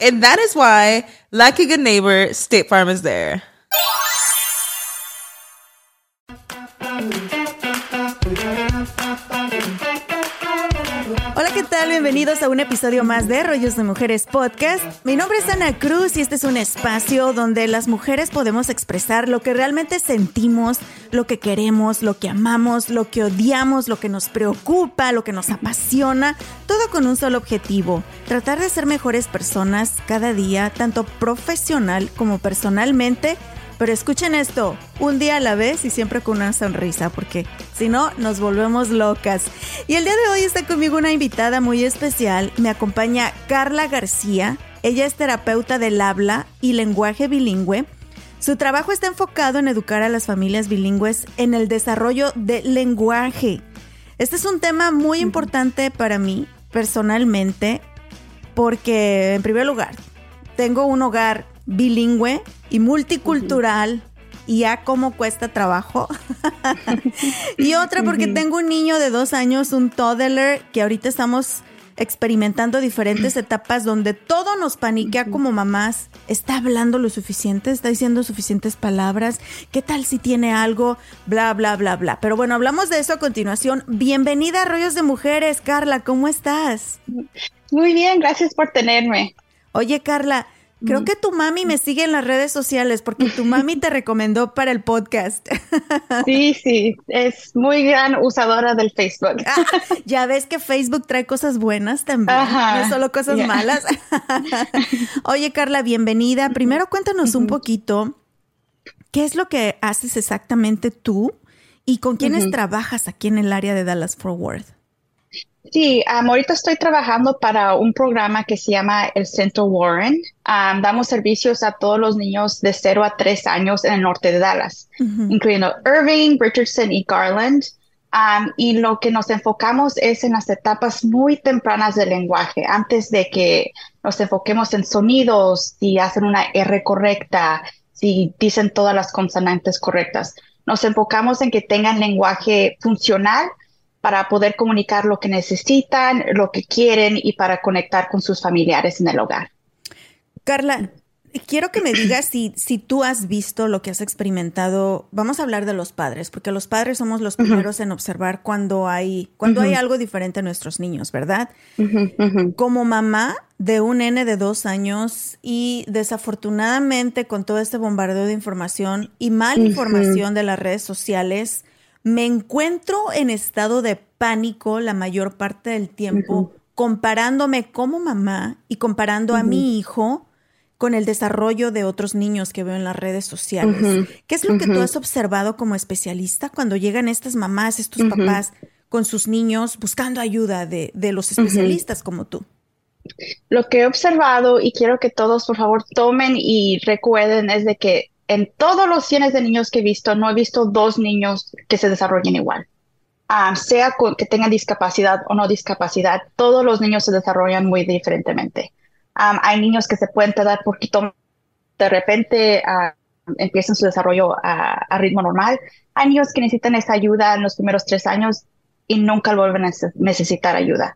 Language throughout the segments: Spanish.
And that is why, like a good neighbor, State Farm is there. Bienvenidos a un episodio más de Rollos de Mujeres Podcast. Mi nombre es Ana Cruz y este es un espacio donde las mujeres podemos expresar lo que realmente sentimos, lo que queremos, lo que amamos, lo que odiamos, lo que nos preocupa, lo que nos apasiona, todo con un solo objetivo, tratar de ser mejores personas cada día, tanto profesional como personalmente pero escuchen esto, un día a la vez y siempre con una sonrisa, porque si no, nos volvemos locas. Y el día de hoy está conmigo una invitada muy especial. Me acompaña Carla García. Ella es terapeuta del habla y lenguaje bilingüe. Su trabajo está enfocado en educar a las familias bilingües en el desarrollo del lenguaje. Este es un tema muy importante para mí personalmente porque, en primer lugar, tengo un hogar bilingüe y multicultural y ya cómo cuesta trabajo. y otra porque tengo un niño de dos años, un toddler, que ahorita estamos experimentando diferentes etapas donde todo nos paniquea como mamás. ¿Está hablando lo suficiente? ¿Está diciendo suficientes palabras? ¿Qué tal si tiene algo? Bla, bla, bla, bla. Pero bueno, hablamos de eso a continuación. Bienvenida a Rollos de Mujeres, Carla, ¿cómo estás? Muy bien, gracias por tenerme. Oye, Carla, Creo que tu mami me sigue en las redes sociales porque tu mami te recomendó para el podcast. Sí, sí, es muy gran usadora del Facebook. Ah, ya ves que Facebook trae cosas buenas también, no solo cosas malas. Oye, Carla, bienvenida. Primero cuéntanos un poquito qué es lo que haces exactamente tú y con quiénes trabajas aquí en el área de Dallas Fort Worth. Sí, ahorita estoy trabajando para un programa que se llama el Centro Warren. damos servicios a todos los niños de 0 a 3 años en el norte de Dallas, incluyendo Irving, Richardson y Garland. y lo que nos enfocamos es en las etapas muy tempranas del lenguaje, antes de que nos enfoquemos en sonidos, si hacen una R correcta, si dicen todas las consonantes correctas. Nos enfocamos en que tengan lenguaje funcional para poder comunicar lo que necesitan, lo que quieren y para conectar con sus familiares en el hogar. Carla, quiero que me digas si, si tú has visto lo que has experimentado. Vamos a hablar de los padres, porque los padres somos los primeros en observar cuando hay, cuando hay algo diferente en nuestros niños, ¿verdad? Como mamá de un nene de dos años y desafortunadamente con todo este bombardeo de información y mal información de las redes sociales, me encuentro en estado de pánico la mayor parte del tiempo, comparándome como mamá y comparando a mi hijo con el desarrollo de otros niños que veo en las redes sociales. ¿Qué es lo que tú has observado como especialista cuando llegan estas mamás, estos papás con sus niños buscando ayuda de, de los especialistas como tú? Lo que he observado y quiero que todos por favor tomen y recuerden es de que en todos los cientos de niños que he visto, no he visto dos niños que se desarrollen igual. Ah, sea que tengan discapacidad o no discapacidad, todos los niños se desarrollan muy diferentemente. hay niños que se pueden tardar poquito, de repente uh, empiezan su desarrollo a, ritmo normal. Hay niños que necesitan esa ayuda en los primeros tres años y nunca vuelven a necesitar ayuda.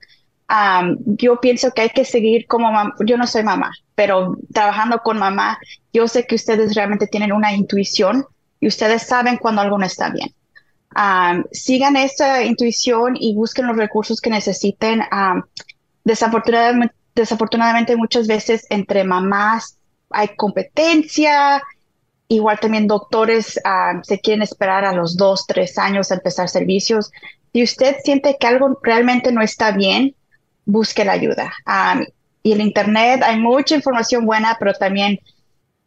Yo pienso que hay que seguir como yo no soy mamá, pero trabajando con mamá, yo sé que ustedes realmente tienen una intuición y ustedes saben cuando algo no está bien. sigan esa intuición y busquen los recursos que necesiten. desafortunadamente, desafortunadamente muchas veces entre mamás hay competencia, igual también doctores se quieren esperar a los dos, tres años a empezar servicios. Si usted siente que algo realmente no está bien, busque la ayuda. y en Internet hay mucha información buena, pero también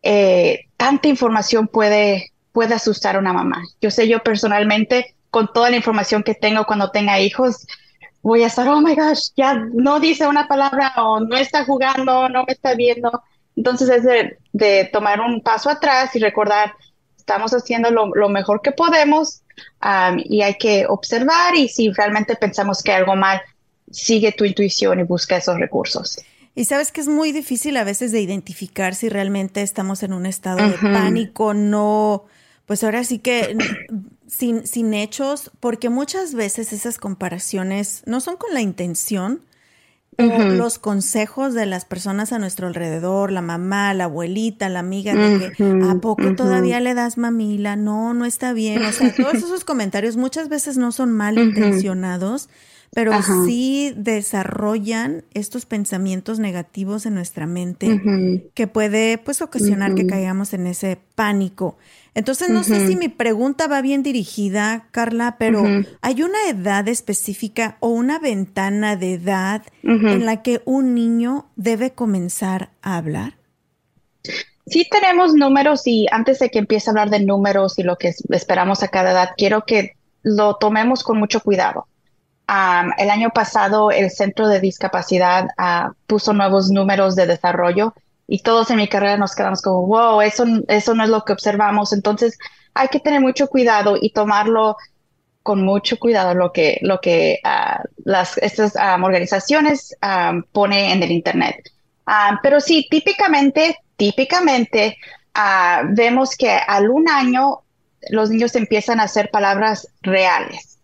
eh, tanta información puede, puede asustar a una mamá. Yo sé, yo personalmente, con toda la información que tengo cuando tenga hijos, voy a estar, oh my gosh, ya no dice una palabra o no está jugando, no me está viendo. Entonces es de, tomar un paso atrás y recordar, estamos haciendo lo, mejor que podemos y hay que observar y si realmente pensamos que algo mal, sigue tu intuición y busca esos recursos. Y sabes que es muy difícil a veces de identificar si realmente estamos en un estado de pánico, no, pues ahora sí que sin, sin hechos, porque muchas veces esas comparaciones no son con la intención, los consejos de las personas a nuestro alrededor, la mamá, la abuelita, la amiga, de que ¿a poco todavía le das mamila? No, no está bien. O sea, todos esos comentarios muchas veces no son mal pero sí desarrollan estos pensamientos negativos en nuestra mente que puede pues ocasionar que caigamos en ese pánico. Entonces no sé si mi pregunta va bien dirigida, Carla, pero ¿hay una edad específica o una ventana de edad en la que un niño debe comenzar a hablar? Sí tenemos números y antes de que empiece a hablar de números y lo que esperamos a cada edad, quiero que lo tomemos con mucho cuidado el año pasado el Centro de Discapacidad ah, puso nuevos números de desarrollo y todos en mi carrera nos quedamos como, wow, eso, eso no es lo que observamos. Entonces hay que tener mucho cuidado y tomarlo con mucho cuidado lo que, lo que uh, las, estas organizaciones pone en el Internet. pero sí, típicamente, típicamente vemos que al un año los niños empiezan a hacer palabras reales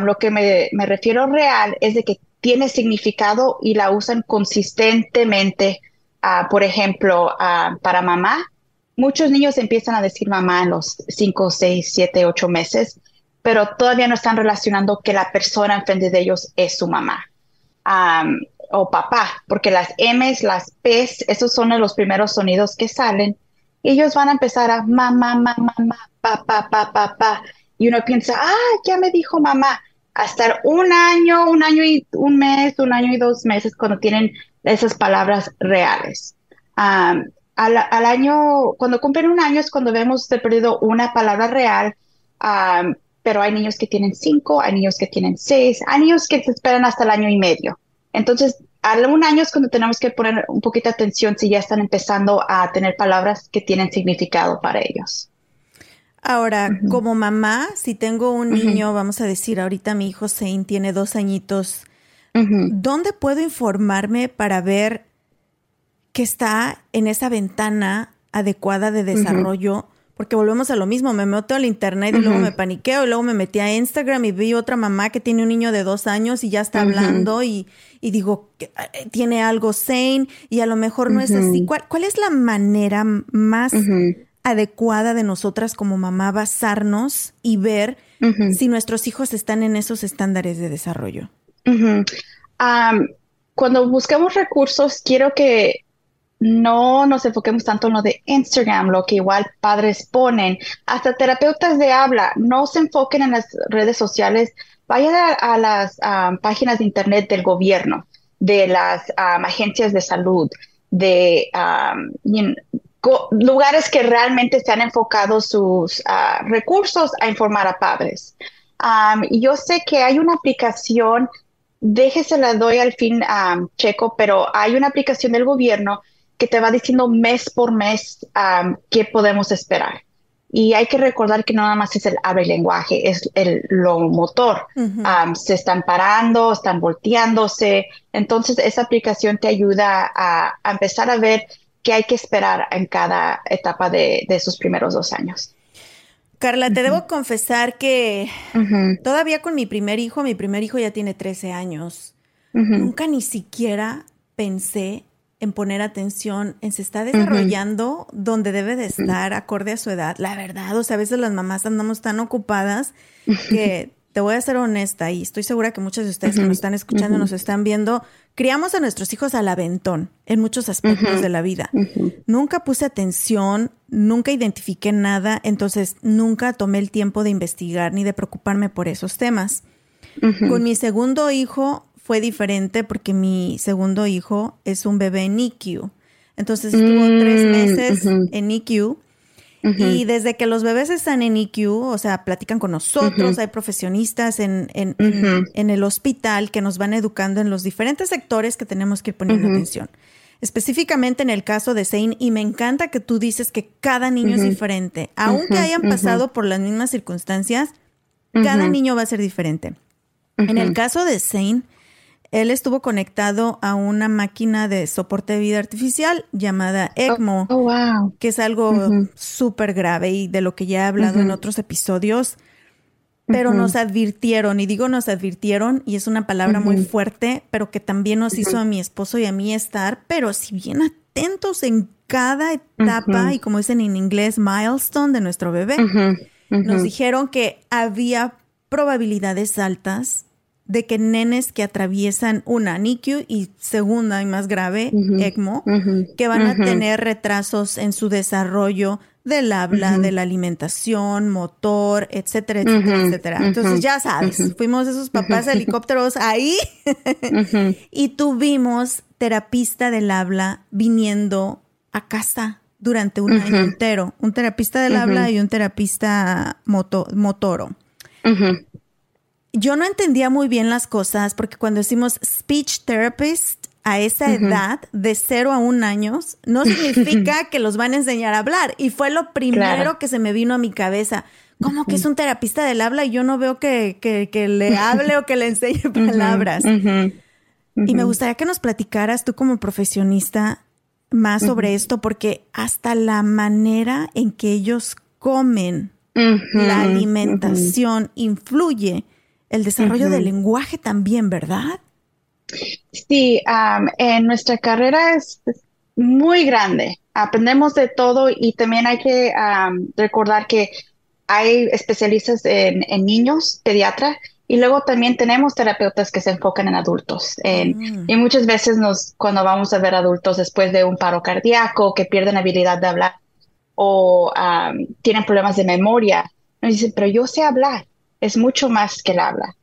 lo que me, refiero real es de que tiene significado y la usan consistentemente. Ah, por ejemplo, ah, para mamá, muchos niños empiezan a decir mamá en los 5, 6, 7, 8 meses, pero todavía no están relacionando que la persona enfrente de ellos es su mamá. o papá, porque las M's, las P's, esos son los primeros sonidos que salen. ellos van a empezar a mamá, mamá, mamá, papá, papá, papá y uno piensa, ah, ya me dijo mamá, a estar un año, un año y un mes, un año y dos meses cuando tienen esas palabras reales. al, año, cuando cumplen un año es cuando vemos de perdido una palabra real, pero hay niños que tienen cinco, hay niños que tienen seis, hay niños que se esperan hasta el año y medio. Entonces, a un año es cuando tenemos que poner un poquito de atención si ya están empezando a tener palabras que tienen significado para ellos. Ahora, como mamá, si tengo un niño, vamos a decir, ahorita mi hijo Zane tiene dos añitos, ¿dónde puedo informarme para ver que está en esa ventana adecuada de desarrollo? Porque volvemos a lo mismo, me meto al internet y luego me paniqueo y luego me metí a Instagram y vi otra mamá que tiene un niño de dos años y ya está hablando y, digo, eh, tiene algo sane y a lo mejor no es así. ¿Cuál, ¿Cuál, es la manera más adecuada de nosotras como mamá basarnos y ver si nuestros hijos están en esos estándares de desarrollo? cuando buscamos recursos, quiero que no nos enfoquemos tanto en lo de Instagram, lo que igual padres ponen, hasta terapeutas de habla, no se enfoquen en las redes sociales, vayan a, las páginas de internet del gobierno, de las agencias de salud, de lugares que realmente se han enfocado sus ah, recursos a informar a padres. y yo sé que hay una aplicación, déjese la doy al fin, Checo, pero hay una aplicación del gobierno que te va diciendo mes por mes qué podemos esperar. Y hay que recordar que no nada más es el abre lenguaje, es el lo motor. se están parando, están volteándose. Entonces, esa aplicación te ayuda a empezar a ver que hay que esperar en cada etapa de, sus primeros dos años. Carla, te debo confesar que todavía con mi primer hijo, mi primer hijo ya tiene 13 años. nunca ni siquiera pensé en poner atención en se está desarrollando donde debe de estar acorde a su edad. La verdad, o sea, a veces las mamás andamos tan ocupadas que te voy a ser honesta y estoy segura que muchos de ustedes que nos están escuchando, nos están viendo, criamos a nuestros hijos al aventón en muchos aspectos de la vida. Nunca puse atención, nunca identifiqué nada, entonces nunca tomé el tiempo de investigar ni de preocuparme por esos temas. Con mi segundo hijo fue diferente porque mi segundo hijo es un bebé en NICU. Entonces estuvo tres mm, meses en NICU y desde que los bebés están en IQ, o sea, platican con nosotros, hay profesionistas en, en, en, el hospital que nos van educando en los diferentes sectores que tenemos que ir poniendo atención. Específicamente en el caso de Zane, y me encanta que tú dices que cada niño es diferente. Aunque hayan pasado por las mismas circunstancias, cada niño va a ser diferente. En el caso de Zane, él estuvo conectado a una máquina de soporte de vida artificial llamada ECMO, oh, wow. que es algo súper grave y de lo que ya he hablado en otros episodios. Pero nos advirtieron, y digo nos advirtieron, y es una palabra muy fuerte, pero que también nos hizo a mi esposo y a mí estar, pero si bien atentos en cada etapa, y como dicen en inglés, milestone de nuestro bebé, nos dijeron que había probabilidades altas de que nenes que atraviesan una NICU y segunda y más grave, ECMO, que van a tener retrasos en su desarrollo del habla, de la alimentación, motor, etcétera, etcétera, etcétera. Entonces ya sabes, fuimos esos papás helicópteros ahí y tuvimos terapista del habla viniendo a casa durante un año entero, un terapista del habla y un terapista motoro yo no entendía muy bien las cosas porque cuando decimos speech therapist a esa edad de cero a un años, no significa que los van a enseñar a hablar. Y fue lo primero que se me vino a mi cabeza. ¿Cómo que es un terapista del habla y yo no veo que, que, le hable o que le enseñe palabras? Y me gustaría que nos platicaras tú como profesionista más sobre esto, porque hasta la manera en que ellos comen, la alimentación influye el desarrollo del lenguaje también, ¿verdad? Sí, en nuestra carrera es muy grande. Aprendemos de todo y también hay que recordar que hay especialistas en, niños, pediatras, y luego también tenemos terapeutas que se enfocan en adultos. Mm. Y muchas veces nos, cuando vamos a ver adultos después de un paro cardíaco, que pierden habilidad de hablar o tienen problemas de memoria, nos dicen, pero yo sé hablar es mucho más que el habla.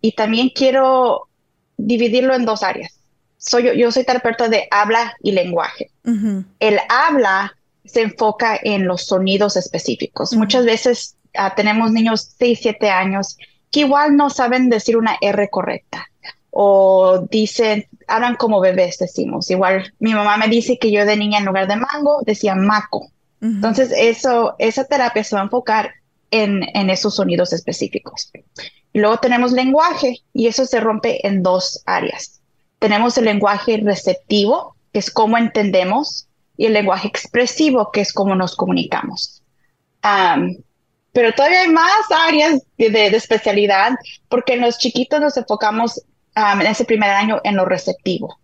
y también quiero dividirlo en dos áreas. Soy, yo, soy terapeuta de habla y lenguaje. El habla se enfoca en los sonidos específicos. Muchas veces ah, tenemos niños 6, 7 años que igual no saben decir una R correcta o dicen, hablan como bebés, decimos. Igual mi mamá me dice que yo de niña en lugar de mango decía maco. Entonces, eso, esa terapia se va a enfocar en, esos sonidos específicos. luego tenemos lenguaje y eso se rompe en dos áreas. Tenemos el lenguaje receptivo, que es cómo entendemos, y el lenguaje expresivo, que es cómo nos comunicamos. pero todavía hay más áreas de, especialidad, porque en los chiquitos nos enfocamos en ese primer año en lo receptivo.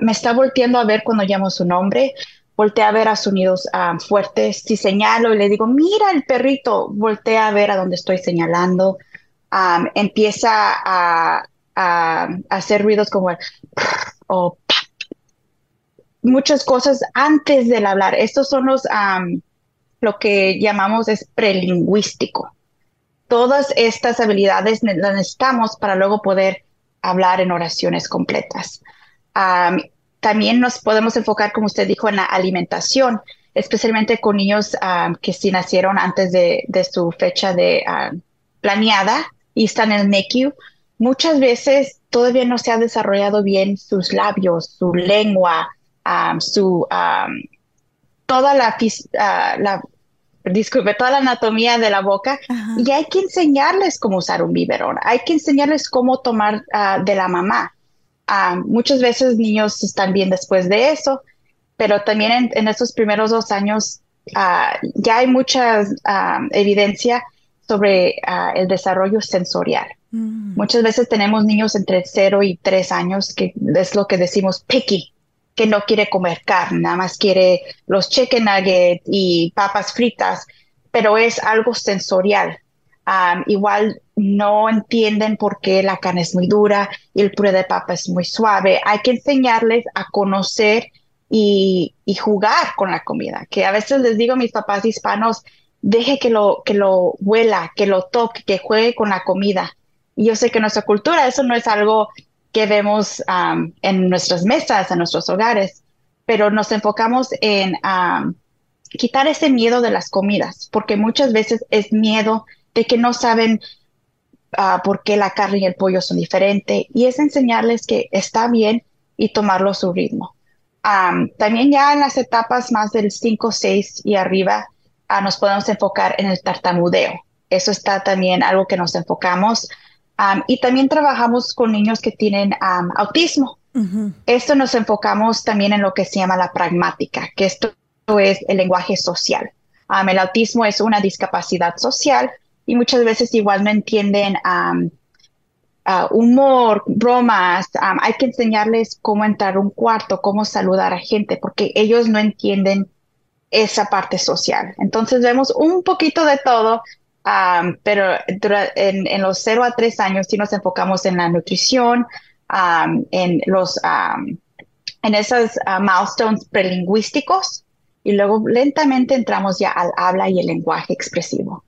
me está volteando a ver cuando llamo su nombre, voltea a ver a sonidos um, fuertes. Si señalo y le digo, mira el perrito, voltea a ver a donde estoy señalando. Um, empieza a, hacer ruidos como el muchas cosas antes del hablar. Estos son los um, lo que llamamos es prelingüístico. Todas estas habilidades las necesitamos para luego poder hablar en oraciones completas. También nos podemos enfocar, como usted dijo, en la alimentación, especialmente con niños ah, que sí nacieron antes de, su fecha de ah, planeada y están en el NICU. Muchas veces todavía no se ha desarrollado bien sus labios, su lengua, ah, su toda la, la disculpe, toda la anatomía de la boca y hay que enseñarles cómo usar un biberón, hay que enseñarles cómo tomar de la mamá. Ah, muchas veces niños están bien después de eso, pero también en, estos primeros dos años ah, ya hay mucha ah, evidencia sobre el desarrollo sensorial. Mm. Muchas veces tenemos niños entre 0 y 3 años que es lo que decimos picky, que no quiere comer carne, nada más quiere los chicken nuggets y papas fritas, pero es algo sensorial. Igual no entienden por qué la carne es muy dura y el puré de papa es muy suave. Hay que enseñarles a conocer y, y, jugar con la comida, que a veces les digo a mis papás hispanos, deje que lo, que lo huela, que lo toque, que juegue con la comida. Y yo sé que en nuestra cultura eso no es algo que vemos en nuestras mesas, en nuestros hogares, pero nos enfocamos en quitar ese miedo de las comidas, porque muchas veces es miedo de que no saben uh, por qué la carne y el pollo son diferentes, y es enseñarles que está bien y tomarlo a su ritmo. también ya en las etapas más del 5, 6 y arriba, uh, nos podemos enfocar en el tartamudeo. Eso está también algo que nos enfocamos y también trabajamos con niños que tienen autismo. Esto nos enfocamos también en lo que se llama la pragmática, que esto es el lenguaje social. el autismo es una discapacidad social y muchas veces igual no entienden humor, bromas. hay que enseñarles cómo entrar a un cuarto, cómo saludar a gente, porque ellos no entienden esa parte social. Entonces vemos un poquito de todo pero en, los 0 a 3 años sí nos enfocamos en la nutrición, en los en esos uh, milestones prelingüísticos y luego lentamente entramos ya al habla y el lenguaje expresivo.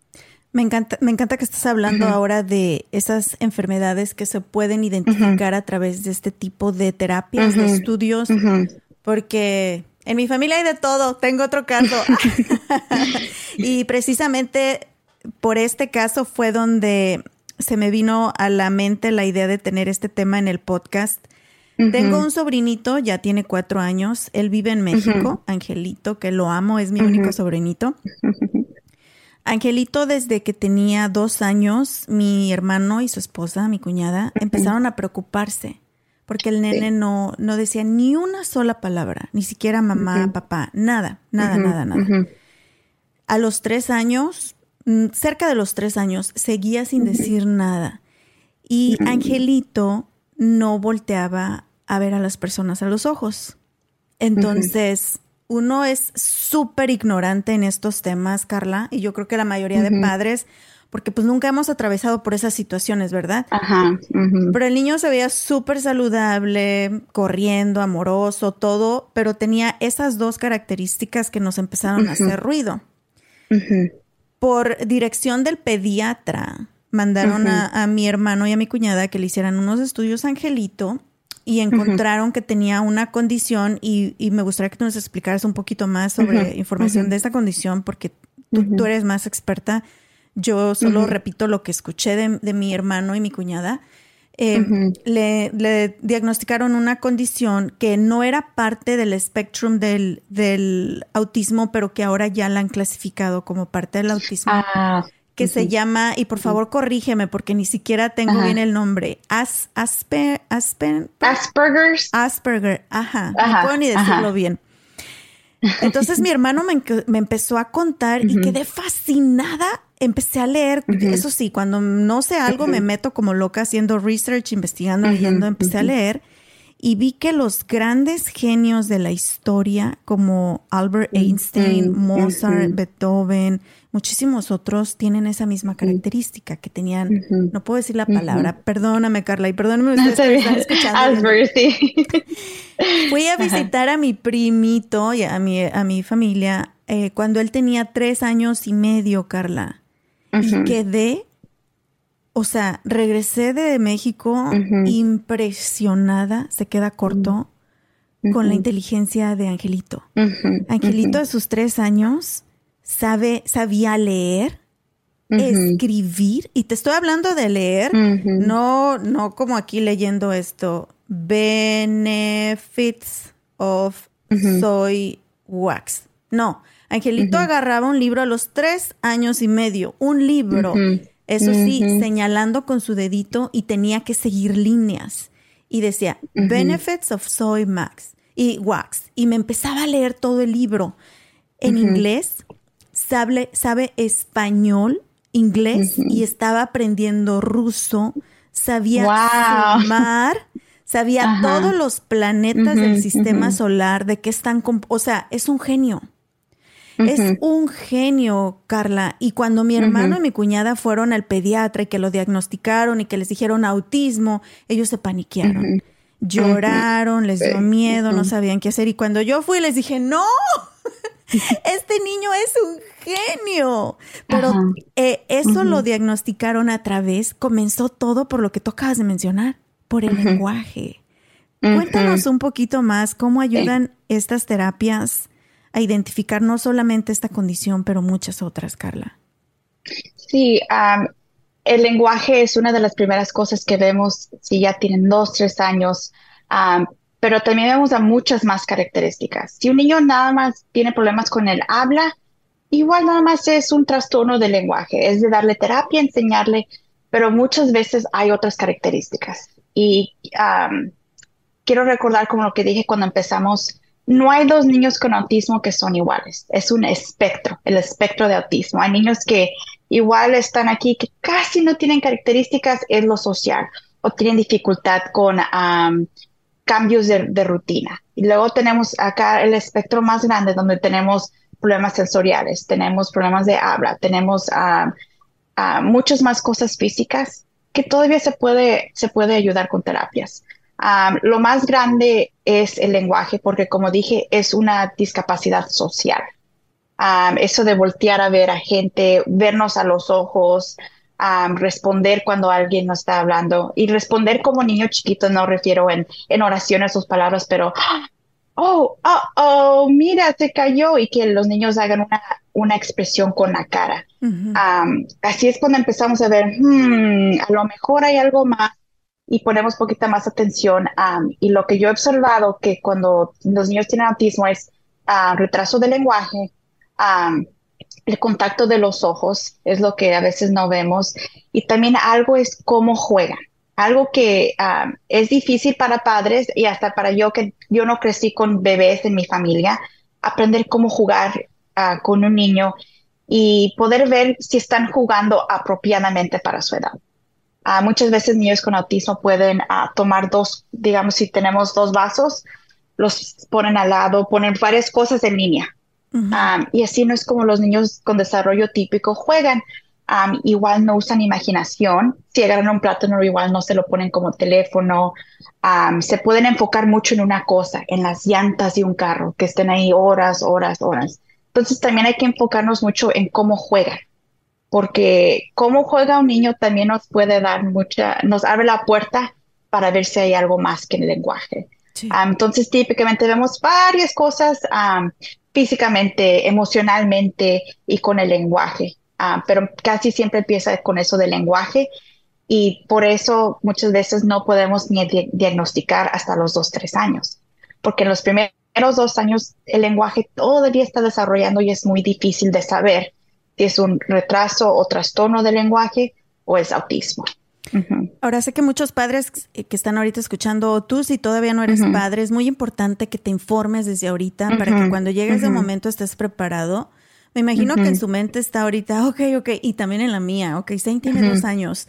Me encanta, me encanta que estás hablando ahora de esas enfermedades que se pueden identificar a través de este tipo de terapias, de estudios, porque en mi familia hay de todo. Tengo otro caso. y precisamente por este caso fue donde se me vino a la mente la idea de tener este tema en el podcast. Tengo un sobrinito, ya tiene cuatro años, él vive en México, Angelito, que lo amo, es mi único sobrinito. Angelito, desde que tenía dos años, mi hermano y su esposa, mi cuñada, empezaron a preocuparse porque el nene no, no decía ni una sola palabra, ni siquiera mamá, papá, nada, nada, nada, nada. A los tres años, Mm, cerca de los tres años, seguía sin decir nada. Y Angelito no volteaba a ver a las personas a los ojos. Entonces, uno es súper ignorante en estos temas, Carla, y yo creo que la mayoría de padres, porque pues nunca hemos atravesado por esas situaciones, ¿verdad? Ajá. Pero el niño se veía súper saludable, corriendo, amoroso, todo, pero tenía esas dos características que nos empezaron a hacer ruido. Por dirección del pediatra, mandaron a, mi hermano y a mi cuñada que le hicieran unos estudios Angelito y encontraron que tenía una condición y, me gustaría que tú nos explicaras un poquito más sobre información de esta condición porque tú, eres más experta. Yo solo repito lo que escuché de mi hermano y mi cuñada. Eh, le, diagnosticaron una condición que no era parte del espectrum del, autismo, pero que ahora ya la han clasificado como parte del autismo. Ah, que se llama, y por favor corrígeme porque ni siquiera tengo bien el nombre, As, Asper, Asper, Asperger's. Asperger, ajá, no puedo ni decirlo bien. Entonces mi hermano me, me empezó a contar y quedé fascinada. Empecé a leer, eso sí, cuando no sé algo me meto como loca haciendo research, investigando, leyendo, empecé a leer y vi que los grandes genios de la historia como Albert Einstein, Mozart, Beethoven, muchísimos otros tienen esa misma característica que tenían, no puedo decir la palabra, perdóname Carla y perdóname ustedes que están escuchando. Albert, sí. Fui a visitar a mi primito y a mi, a mi familia eh, cuando él tenía tres años y medio, Carla y quedé, o sea, regresé de México impresionada, se queda corto, con la inteligencia de Angelito. Angelito a sus tres años sabe, sabía leer, escribir, y te estoy hablando de leer, no, no como aquí leyendo esto, benefits of soy wax. No, Angelito agarraba un libro a los tres años y medio, un libro, eso sí, señalando con su dedito y tenía que seguir líneas. Y decía, Benefits of Soy Max y Wax. Y me empezaba a leer todo el libro. En inglés, sabe, sabe español, inglés y estaba aprendiendo ruso sabía sumar, sabía todos los planetas del sistema solar, de qué están, o sea, es un genio. Es un genio, Carla. Y cuando mi hermano y mi cuñada fueron al pediatra y que lo diagnosticaron y que les dijeron autismo, ellos se paniquearon. Lloraron, les dio miedo, no sabían qué hacer. Y cuando yo fui, les dije, no, este niño es un genio. Pero eh, eso lo diagnosticaron a través, comenzó todo por lo que tú acabas de mencionar, por el lenguaje. Cuéntanos un poquito más cómo ayudan estas terapias a identificar no solamente esta condición, pero muchas otras, Carla. Sí, el lenguaje es una de las primeras cosas que vemos si ya tienen dos, tres años pero también vemos a muchas más características. Si un niño nada más tiene problemas con el habla, igual nada más es un trastorno del lenguaje, es de darle terapia, enseñarle, pero muchas veces hay otras características. Y quiero recordar como lo que dije cuando empezamos, no hay dos niños con autismo que son iguales, es un espectro, el espectro de autismo. Hay niños que igual están aquí, que casi no tienen características en lo social o tienen dificultad con cambios de, rutina. Y luego tenemos acá el espectro más grande donde tenemos problemas sensoriales, tenemos problemas de habla, tenemos uh, muchas más cosas físicas que todavía se puede, se puede ayudar con terapias. Lo más grande es el lenguaje, porque como dije, es una discapacidad social. eso de voltear a ver a gente, vernos a los ojos, responder cuando alguien no está hablando y responder como niño chiquito, no refiero en, en oraciones sus palabras, pero, oh, oh, oh, mira, se cayó y que los niños hagan una, una expresión con la cara. así es cuando empezamos a ver, hmm, a lo mejor hay algo más y ponemos poquita más atención. y lo que yo he observado que cuando los niños tienen autismo es ah, retraso de lenguaje, el contacto de los ojos es lo que a veces no vemos y también algo es cómo juegan. Algo que es difícil para padres y hasta para yo que yo no crecí con bebés en mi familia, aprender cómo jugar ah, con un niño y poder ver si están jugando apropiadamente para su edad. Ah, muchas veces niños con autismo pueden tomar dos, digamos, si tenemos dos vasos, los ponen al lado, ponen varias cosas en línea y así no es como los niños con desarrollo típico juegan. igual no usan imaginación. Si agarran un plátano, igual no se lo ponen como teléfono. se pueden enfocar mucho en una cosa, en las llantas de un carro, que estén ahí horas, horas, horas. Entonces también hay que enfocarnos mucho en cómo juegan, porque cómo juega un niño también nos puede dar mucha, nos abre la puerta para ver si hay algo más que el lenguaje. entonces, típicamente vemos varias cosas, físicamente, emocionalmente y con el lenguaje. Ah, pero casi siempre empieza con eso del lenguaje y por eso muchas veces no podemos ni diagnosticar hasta los dos, tres años, porque en los primeros dos años el lenguaje todavía está desarrollando y es muy difícil de saber es un retraso o trastorno del lenguaje o es autismo. Ahora sé que muchos padres que están ahorita escuchando, tú si todavía no eres padre, es muy importante que te informes desde ahorita para que cuando llegue ese momento estés preparado. Me imagino que en su mente está ahorita, ok, ok, y también en la mía, ok, Zane tiene dos años.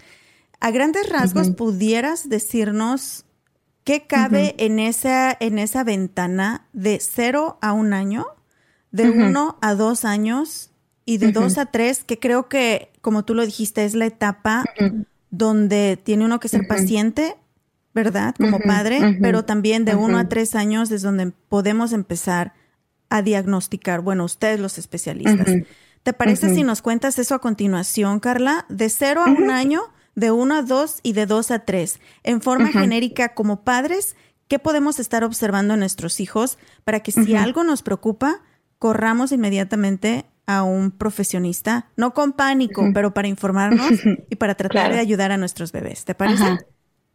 A grandes rasgos, ¿pudieras decirnos qué cabe en, esa, en esa ventana de cero a un año, de uno a dos años y de dos a tres, que creo que, como tú lo dijiste, es la etapa donde tiene uno que ser paciente, ¿verdad? Como padre, pero también de uno a tres años es donde podemos empezar a diagnosticar, bueno, ustedes los especialistas. ¿Te parece si nos cuentas eso a continuación, Carla? De cero a un año, de uno a dos y de dos a tres. En forma genérica, como padres, ¿qué podemos estar observando en nuestros hijos para que si algo nos preocupa, corramos inmediatamente a un profesionista, no con pánico, pero para informarnos y para tratar de ayudar a nuestros bebés. ¿Te parece?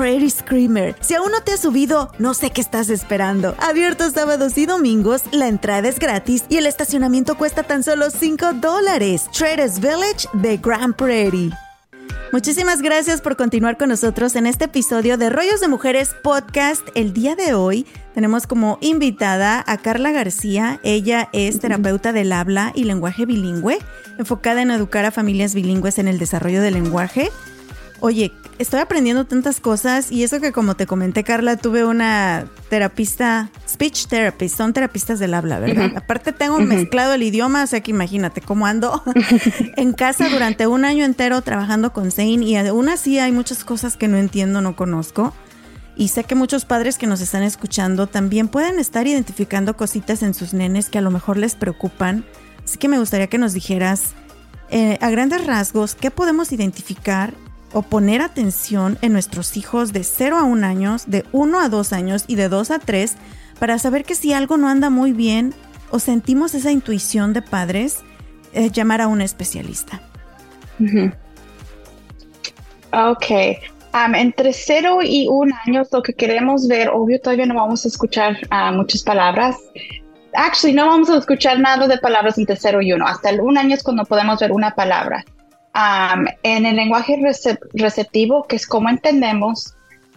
Prairie Screamer. Si aún no te has subido, no sé qué estás esperando. Abierto sábados y domingos, la entrada es gratis y el estacionamiento cuesta tan solo 5 dólares. Traders Village de Grand Prairie. Muchísimas gracias por continuar con nosotros en este episodio de Rollos de Mujeres Podcast. El día de hoy tenemos como invitada a Carla García. Ella es terapeuta del habla y lenguaje bilingüe, enfocada en educar a familias bilingües en el desarrollo del lenguaje. Oye, estoy aprendiendo tantas cosas y eso que como te comenté, Carla, tuve una terapista, speech therapist, son terapistas del habla, ¿verdad? Aparte tengo mezclado el idioma, o sea que imagínate cómo ando en casa durante un año entero trabajando con Zane y aún así hay muchas cosas que no entiendo, no conozco. Y sé que muchos padres que nos están escuchando también pueden estar identificando cositas en sus nenes que a lo mejor les preocupan. Así que me gustaría que nos dijeras eh, a grandes rasgos qué podemos identificar o poner atención en nuestros hijos de 0 a 1 años, de 1 a 2 años y de 2 a 3 para saber que si algo no anda muy bien o sentimos esa intuición de padres, eh, llamar a un especialista. Ok. Um, entre 0 y 1 años lo que queremos ver, obvio todavía no vamos a escuchar uh, muchas palabras. Actually, no vamos a escuchar nada de palabras entre 0 y 1. Hasta el 1 año es cuando podemos ver una palabra en el lenguaje receptivo, que es como entendemos,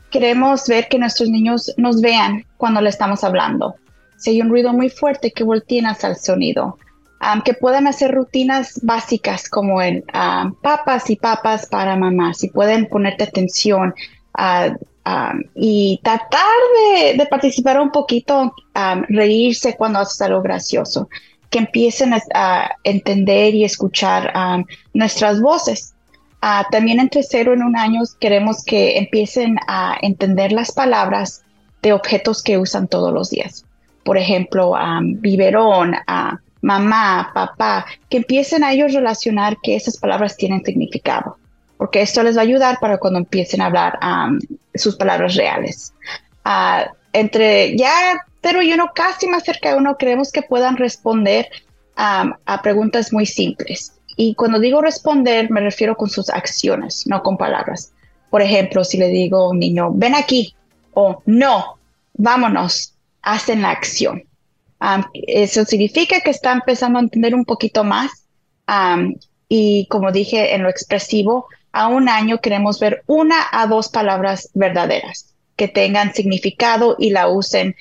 queremos ver que nuestros niños nos vean cuando le estamos hablando. Si hay un ruido muy fuerte, que volteen hacia el sonido. que puedan hacer rutinas básicas como el papas y papas para mamá. Si pueden ponerte atención y tratar de, de, participar un poquito, reírse cuando haces algo gracioso que empiecen a, entender y escuchar nuestras voces. Ah, también entre cero y un año queremos que empiecen a entender las palabras de objetos que usan todos los días. Por ejemplo, biberón, mamá, papá, que empiecen a ellos relacionar que esas palabras tienen significado, porque esto les va a ayudar para cuando empiecen a hablar sus palabras reales. Ah, entre ya pero y uno casi más cerca de uno queremos que puedan responder a preguntas muy simples. Y cuando digo responder, me refiero con sus acciones, no con palabras. Por ejemplo, si le digo a un niño, ven aquí, o no, vámonos, hacen la acción. eso significa que está empezando a entender un poquito más. y como dije en lo expresivo, a un año queremos ver una a dos palabras verdaderas que tengan significado y la usen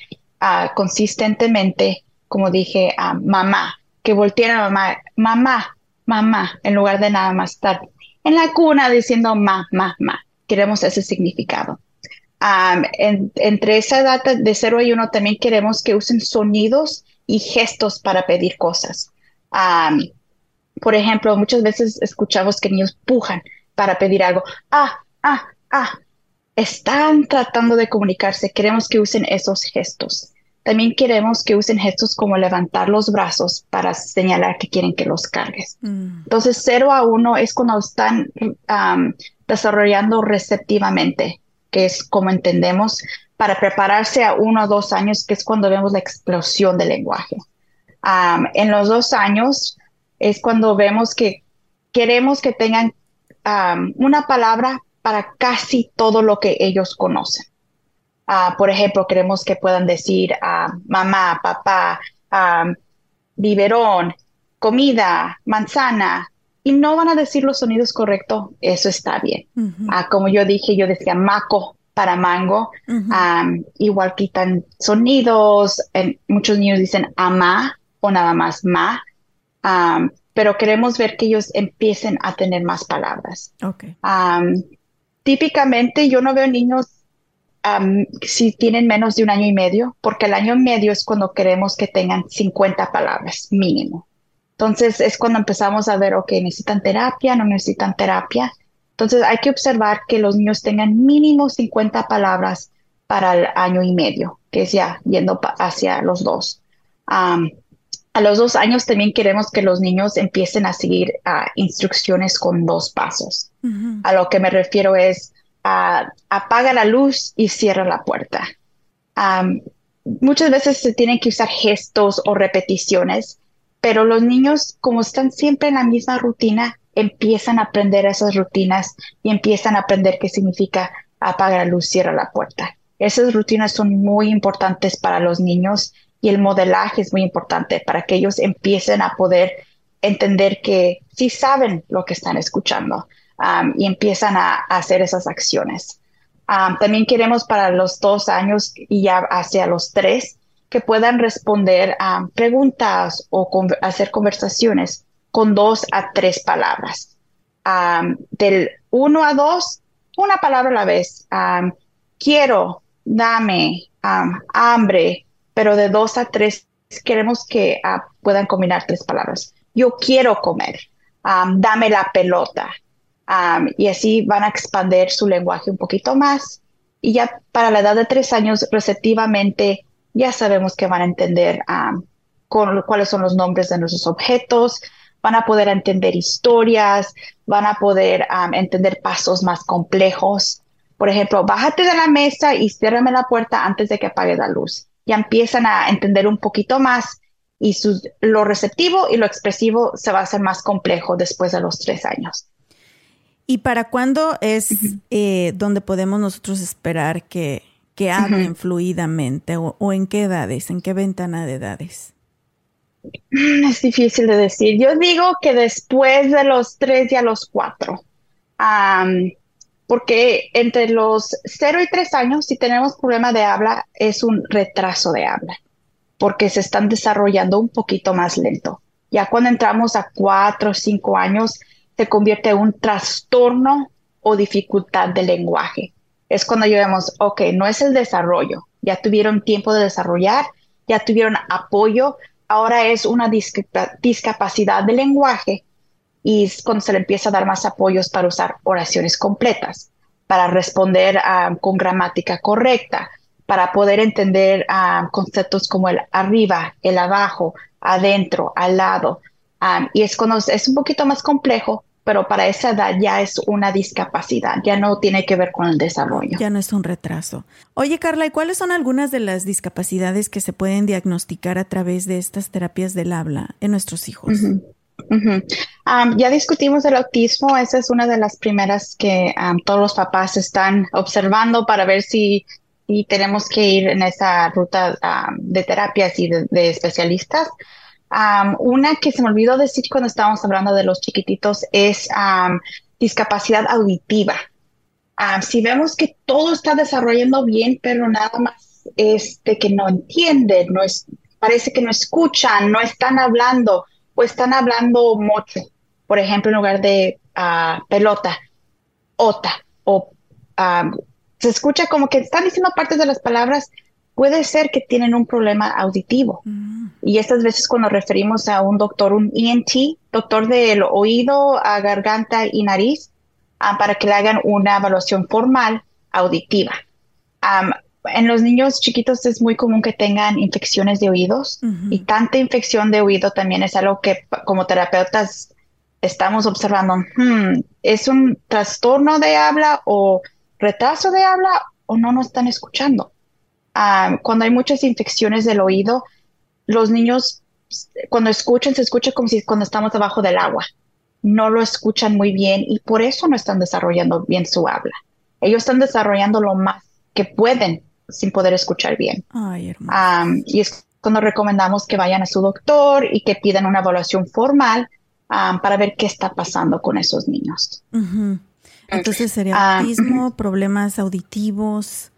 consistentemente, como dije, a mamá, que volteen a mamá, mamá, mamá, en lugar de nada más estar en la cuna diciendo ma, ma, ma. Queremos ese significado. entre esa edad de 0 y 1 también queremos que usen sonidos y gestos para pedir cosas. por ejemplo, muchas veces escuchamos que niños pujan para pedir algo. Ah, ah, ah. Están tratando de comunicarse. Queremos que usen esos gestos. También queremos que usen gestos como levantar los brazos para señalar que quieren que los cargues. Mm. Entonces, 0 a 1 es cuando están desarrollando receptivamente, que es como entendemos, para prepararse a uno o dos años, que es cuando vemos la explosión del lenguaje. en los dos años es cuando vemos que queremos que tengan una palabra para casi todo lo que ellos conocen. Ah, por ejemplo, queremos que puedan decir uh, mamá, papá, biberón, comida, manzana, y no van a decir los sonidos correctos, eso está bien. Ah, como yo dije, yo decía maco para mango, igual quitan sonidos, muchos niños dicen ama o nada más ma, pero queremos ver que ellos empiecen a tener más palabras. típicamente yo no veo niños si tienen menos de un año y medio, porque el año y medio es cuando queremos que tengan 50 palabras mínimo. Entonces es cuando empezamos a ver, ok, necesitan terapia, no necesitan terapia. Entonces hay que observar que los niños tengan mínimo 50 palabras para el año y medio, que es ya yendo hacia los dos. a los dos años también queremos que los niños empiecen a seguir instrucciones con dos pasos. A lo que me refiero es apaga la luz y cierra la puerta. muchas veces se tienen que usar gestos o repeticiones, pero los niños, como están siempre en la misma rutina, empiezan a aprender esas rutinas y empiezan a aprender qué significa apaga la luz, cierra la puerta. Esas rutinas son muy importantes para los niños y el modelaje es muy importante para que ellos empiecen a poder entender que sí saben lo que están escuchando y empiezan a, hacer esas acciones. también queremos para los dos años y ya hacia los tres que puedan responder a preguntas o hacer conversaciones con dos a tres palabras. del uno a dos, una palabra a la vez. quiero, dame, hambre, pero de dos a tres queremos que ah, puedan combinar tres palabras. Yo quiero comer, dame la pelota, y así van a expandir su lenguaje un poquito más. Y ya para la edad de tres años, receptivamente, ya sabemos que van a entender cuáles son los nombres de nuestros objetos, van a poder entender historias, van a poder entender pasos más complejos. Por ejemplo, bájate de la mesa y ciérrame la puerta antes de que apague la luz. Ya empiezan a entender un poquito más y lo receptivo y lo expresivo se va a hacer más complejo después de los tres años. ¿Y para cuándo es eh, donde podemos nosotros esperar que, que hablen fluidamente o, en qué edades, en qué ventana de edades? Mm, es difícil de decir. Yo digo que después de los tres y a los cuatro. porque entre los cero y tres años, si tenemos problema de habla, es un retraso de habla, porque se están desarrollando un poquito más lento. Ya cuando entramos a cuatro o cinco años, se convierte en un trastorno o dificultad del lenguaje. Es cuando yo vemos, ok, no es el desarrollo, ya tuvieron tiempo de desarrollar, ya tuvieron apoyo, ahora es una discapacidad del lenguaje y es cuando se le empieza a dar más apoyos para usar oraciones completas, para responder ah, con gramática correcta, para poder entender ah, conceptos como el arriba, el abajo, adentro, al lado, y es, cuando es un poquito más complejo, pero para esa edad ya es una discapacidad, ya no tiene que ver con el desarrollo. Ya no es un retraso. Oye, Carla, ¿y cuáles son algunas de las discapacidades que se pueden diagnosticar a través de estas terapias del habla en nuestros hijos? ya discutimos el autismo, esa es una de las primeras que todos los papás están observando para ver si, tenemos que ir en esa ruta de terapias y de especialistas una que se me olvidó decir cuando estábamos hablando de los chiquititos es discapacidad auditiva. si vemos que todo está desarrollando bien, pero nada más este, que no entienden, no es, parece que no escuchan, no están hablando o están hablando mucho. Por ejemplo, en lugar de ah, pelota, ota, o se escucha como que están diciendo partes de las palabras, puede ser que tienen un problema auditivo. Mm. Y estas veces cuando referimos a un doctor, un ENT, doctor del oído, a garganta y nariz, ah, para que le hagan una evaluación formal auditiva. en los niños chiquitos es muy común que tengan infecciones de oídos y tanta infección de oído también es algo que como terapeutas estamos observando. Hmm, ¿Es un trastorno de habla o retraso de habla o no nos están escuchando? Cuando hay muchas infecciones del oído, los niños cuando escuchan se escucha como si cuando estamos debajo del agua. no lo escuchan muy bien y por eso no están desarrollando bien su habla. Ellos están desarrollando lo más que pueden sin poder escuchar bien. y es cuando recomendamos que vayan a su doctor y que pidan una evaluación formal para ver qué está pasando con esos niños. Entonces sería autismo, problemas auditivos.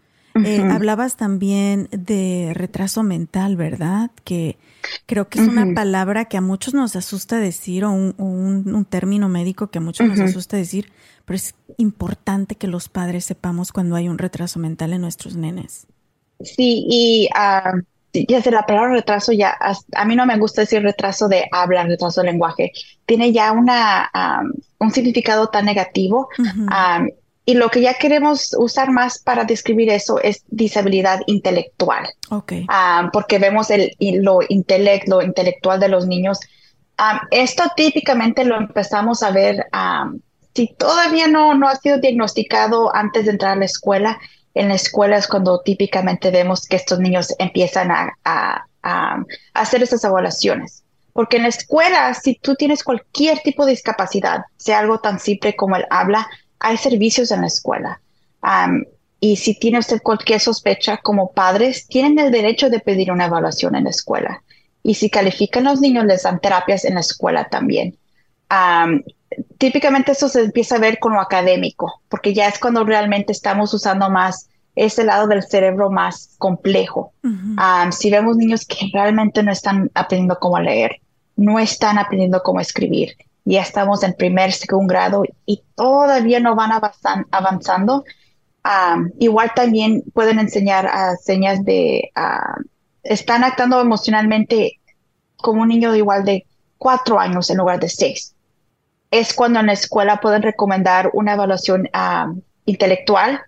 Eh, hablabas también de retraso mental, ¿verdad? Que creo que es una palabra que a muchos nos asusta decir o un, término médico que a muchos nos asusta decir, pero es importante que los padres sepamos cuando hay un retraso mental en nuestros nenes. Sí, y uh, ya sé, la palabra retraso ya, a, mí no me gusta decir retraso de habla, retraso de lenguaje, tiene ya una, un significado tan negativo. Y lo que ya queremos usar más para describir eso es disabilidad intelectual. Okay. porque vemos el, lo, intelect, lo intelectual de los niños. esto típicamente lo empezamos a ver si todavía no, no ha sido diagnosticado antes de entrar a la escuela en la escuela es cuando típicamente vemos que estos niños empiezan a, hacer esas evaluaciones. Porque en la escuela, si tú tienes cualquier tipo de discapacidad, sea algo tan simple como el habla, hay servicios en la escuela. y si tiene usted cualquier sospecha como padres, tienen el derecho de pedir una evaluación en la escuela. Y si califican los niños, les dan terapias en la escuela también típicamente eso se empieza a ver con lo académico, porque ya es cuando realmente estamos usando más ese lado del cerebro más complejo. si vemos niños que realmente no están aprendiendo cómo leer, no están aprendiendo cómo escribir, ya estamos en primer, segundo grado y todavía no van avanzando, igual también pueden enseñar a señas de, están actuando emocionalmente como un niño de igual de cuatro años en lugar de seis es cuando en la escuela pueden recomendar una evaluación intelectual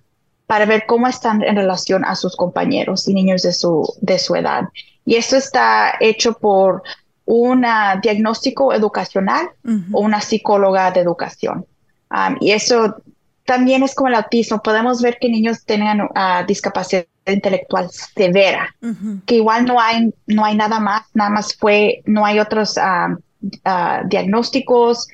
para ver cómo están en relación a sus compañeros y niños de su, de su edad. Y esto está hecho por un diagnóstico educacional o una psicóloga de educación. y eso también es como el autismo. Podemos ver que niños tengan uh, discapacidad intelectual severa, que igual no hay, no hay nada más, nada más fue, no hay otros diagnósticos,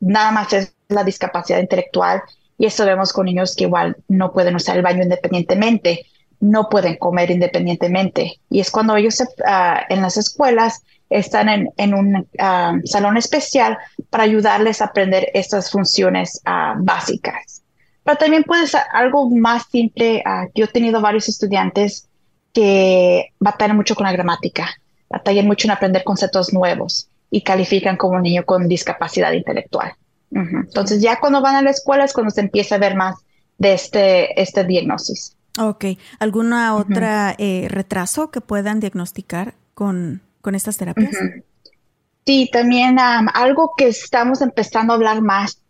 nada más es la discapacidad intelectual y eso vemos con niños que igual no pueden usar el baño independientemente, no pueden comer independientemente. Y es cuando ellos ah, en las escuelas están en, un ah, salón especial para ayudarles a aprender estas funciones ah, básicas. Pero también puede ser algo más simple. yo he tenido varios estudiantes que batallan mucho con la gramática, batallan mucho en aprender conceptos nuevos y califican como un niño con discapacidad intelectual. Entonces ya cuando van a la escuela es cuando se empieza a ver más de este, este diagnosis. Ok. ¿Alguna otra eh, retraso que puedan diagnosticar con, con estas terapias? Sí, también algo que estamos empezando a hablar más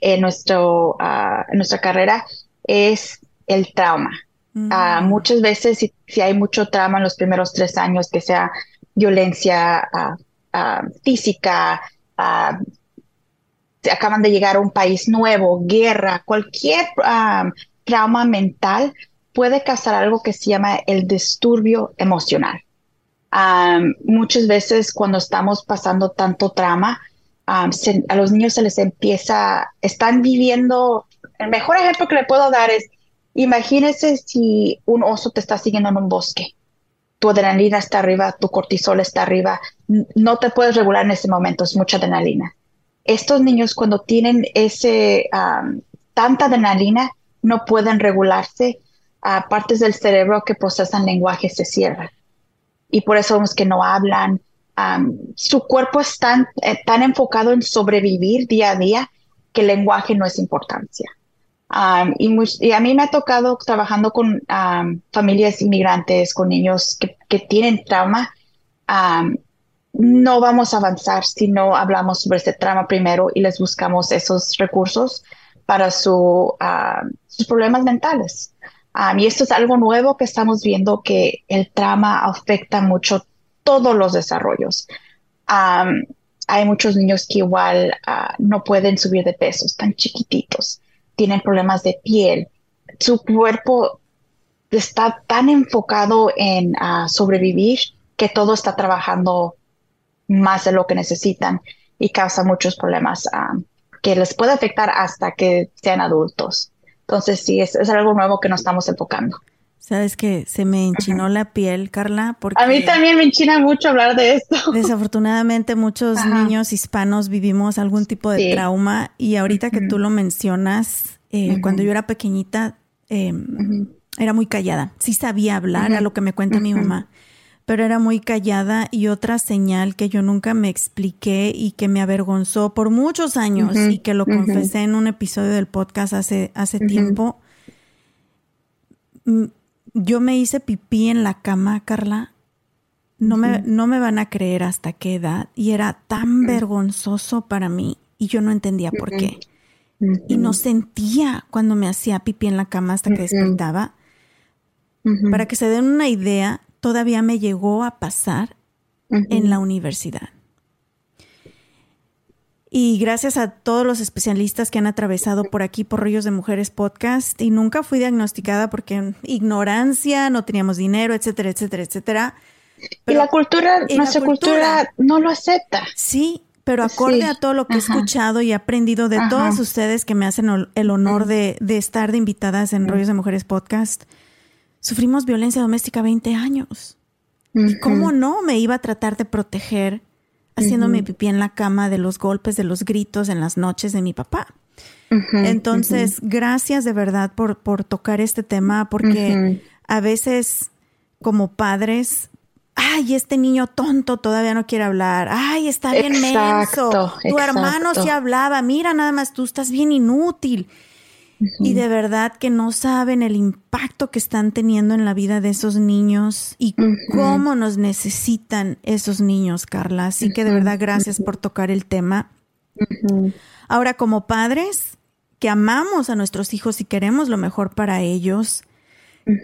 en, nuestro, en nuestra carrera es el trauma. Mm. muchas veces, si, si, hay mucho trauma en los primeros tres años, que sea violencia Ah, física, uh, acaban de llegar a un país nuevo, guerra, cualquier ah, trauma mental puede causar algo que se llama el disturbio emocional. Muchas veces cuando estamos pasando tanto trauma, a los niños se les empieza, están viviendo, el mejor ejemplo que le puedo dar es, imagínese si un oso te está siguiendo en un bosque tu adrenalina está arriba, tu cortisol está arriba, no te puedes regular en ese momento, es mucha adrenalina. Estos niños cuando tienen ese tanta adrenalina no pueden regularse, a partes del cerebro que procesan lenguaje se cierran y por eso vemos que no hablan. su cuerpo es tan, eh, tan enfocado en sobrevivir día a día que el lenguaje no es importancia y, a mí me ha tocado trabajando con familias inmigrantes, con niños que, tienen trauma. no vamos a avanzar si no hablamos sobre este trauma primero y les buscamos esos recursos para su, sus problemas mentales. Y esto es algo nuevo que estamos viendo que el trauma afecta mucho todos los desarrollos. hay muchos niños que igual ah, no pueden subir de peso, están chiquititos tienen problemas de piel. Su cuerpo está tan enfocado en ah, sobrevivir que todo está trabajando más de lo que necesitan. y causa muchos problemas que les puede afectar hasta que sean adultos. Entonces, sí, es, es algo nuevo que nos estamos enfocando. Sabes que se me enchinó la piel, Carla, porque a mí también me enchina mucho hablar de esto. Desafortunadamente muchos niños hispanos vivimos algún tipo de trauma y ahorita que tú lo mencionas, eh, cuando yo era pequeñita em, era muy callada. Sí sabía hablar, a lo que me cuenta mi mamá, pero era muy callada y otra señal que yo nunca me expliqué y que me avergonzó por muchos años y que lo confesé en un episodio del podcast hace hace tiempo yo me hice pipí en la cama, Carla. No, me, no me van a creer hasta qué edad. Y era tan vergonzoso para mí y yo no entendía por qué. Y no sentía cuando me hacía pipí en la cama hasta que despertaba. Para que se den una idea, todavía me llegó a pasar en la universidad. Y gracias a todos los especialistas que han atravesado por aquí por Rollos de Mujeres Podcast y nunca fui diagnosticada porque ignorancia, no teníamos dinero, etcétera, etcétera, etcétera. y la cultura, nuestra cultura, no lo acepta. Sí, pero acorde a todo lo que he escuchado y aprendido de todas ustedes que me hacen el honor de, estar de invitadas en Rollos de Mujeres Podcast, sufrimos violencia doméstica 20 años. ¿Y cómo no me iba a tratar de proteger haciéndome pipí en la cama de los golpes, de los gritos en las noches de mi papá. Entonces, gracias de verdad por, por tocar este tema, porque a veces como padres, ay, este niño tonto todavía no quiere hablar, ay, está bien menso, tu hermano sí hablaba, mira nada más, tú estás bien inútil y de verdad que no saben el impacto que están teniendo en la vida de esos niños y cómo nos necesitan esos niños, Carla. Así que de verdad gracias por tocar el tema. Ahora, como padres que amamos a nuestros hijos y queremos lo mejor para ellos,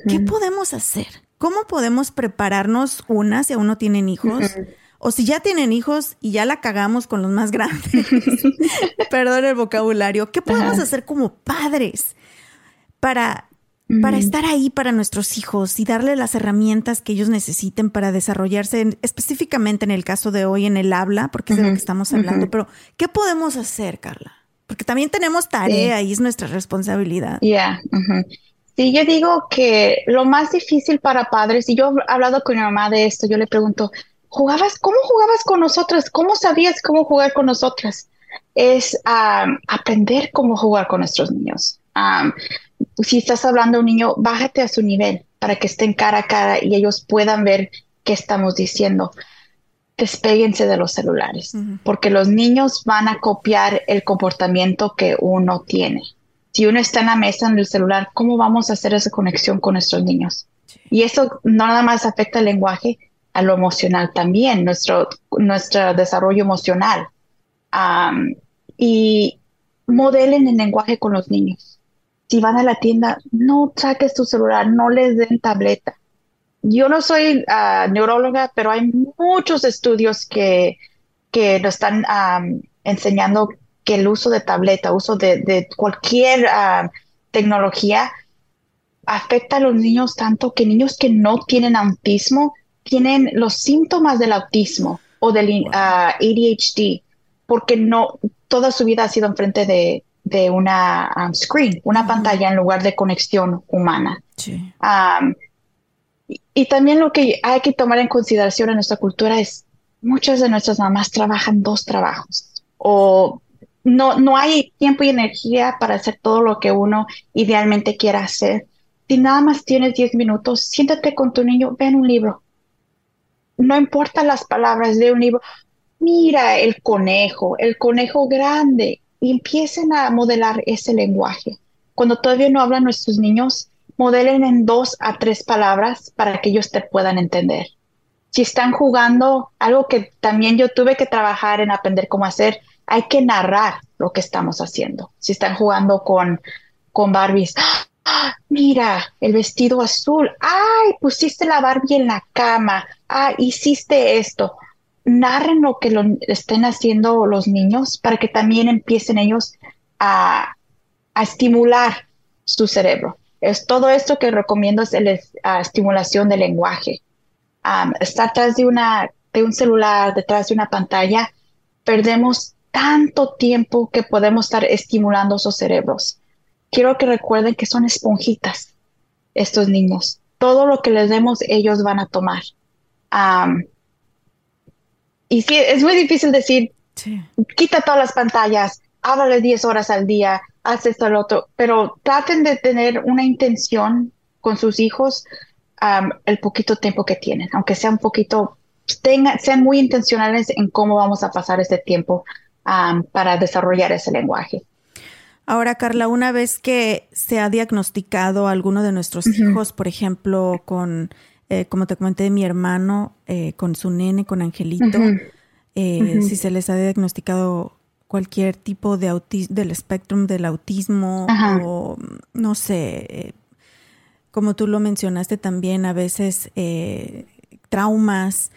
¿qué podemos hacer? ¿Cómo podemos prepararnos una si aún no tienen hijos? O si ya tienen hijos y ya la cagamos con los más grandes, perdón el vocabulario, ¿qué podemos hacer como padres para, para estar ahí para nuestros hijos y darle las herramientas que ellos necesiten para desarrollarse, específicamente en el caso de hoy en el habla, porque es de lo que estamos hablando, pero ¿qué podemos hacer, Carla? Porque también tenemos tarea y es nuestra responsabilidad. Ya. Sí, yo digo que lo más difícil para padres, y yo he hablado con mi mamá de esto, yo le pregunto, jugabas, ¿cómo jugabas con nosotras? ¿Cómo sabías cómo jugar con nosotras? Es aprender cómo jugar con nuestros niños. si estás hablando a un niño, bájate a su nivel para que estén cara a cara y ellos puedan ver qué estamos diciendo. Despéguense de los celulares, porque los niños van a copiar el comportamiento que uno tiene. Si uno está en la mesa en el celular, ¿cómo vamos a hacer esa conexión con nuestros niños? Y eso no nada más afecta el lenguaje, a lo emocional también, nuestro, nuestro desarrollo emocional. y modelen el lenguaje con los niños. Si van a la tienda, no saques tu celular, no les den tableta. Yo no soy uh, neuróloga, pero hay muchos estudios que, que nos están enseñando que el uso de tableta, uso de, cualquier tecnología, afecta a los niños tanto que niños que no tienen autismo tienen los síntomas del autismo o del ADHD ah, porque no toda su vida ha sido enfrente de, de una um, screen, una pantalla en lugar de conexión humana. Um, y, también lo que hay que tomar en consideración en nuestra cultura es muchas de nuestras mamás trabajan dos trabajos o no, no hay tiempo y energía para hacer todo lo que uno idealmente quiera hacer. Si nada más tienes 10 minutos, siéntate con tu niño, ven un libro, no importa las palabras de un libro, mira el conejo, el conejo grande, y empiecen a modelar ese lenguaje. Cuando todavía no hablan nuestros niños, modelen en dos a tres palabras para que ellos te puedan entender. Si están jugando, algo que también yo tuve que trabajar en aprender cómo hacer, hay que narrar lo que estamos haciendo. Si están jugando con, con Barbies, ¡Ah! Mira, el vestido azul, ay, pusiste la Barbie en la cama, ah, hiciste esto. Narren lo que lo estén haciendo los niños para que también empiecen ellos a, estimular su cerebro. Es todo esto que recomiendo es la estimulación del lenguaje. estar atrás de, una, de un celular, detrás de una pantalla, perdemos tanto tiempo que podemos estar estimulando sus cerebros. Quiero que recuerden que son esponjitas estos niños. Todo lo que les demos, ellos van a tomar. y sí, es muy difícil decir, quita todas las pantallas, háblale 10 horas al día, haz esto, lo otro, pero traten de tener una intención con sus hijos el poquito tiempo que tienen, aunque sea un poquito, tengan, sean muy intencionales en cómo vamos a pasar este tiempo para desarrollar ese lenguaje. Ahora, Carla, una vez que se ha diagnosticado a alguno de nuestros hijos, por ejemplo, con, eh, como te comenté, mi hermano, eh, con su nene, con Angelito, eh, si se les ha diagnosticado cualquier tipo de autismo, del espectro del autismo o no sé, eh, como tú lo mencionaste también, a veces eh, traumas.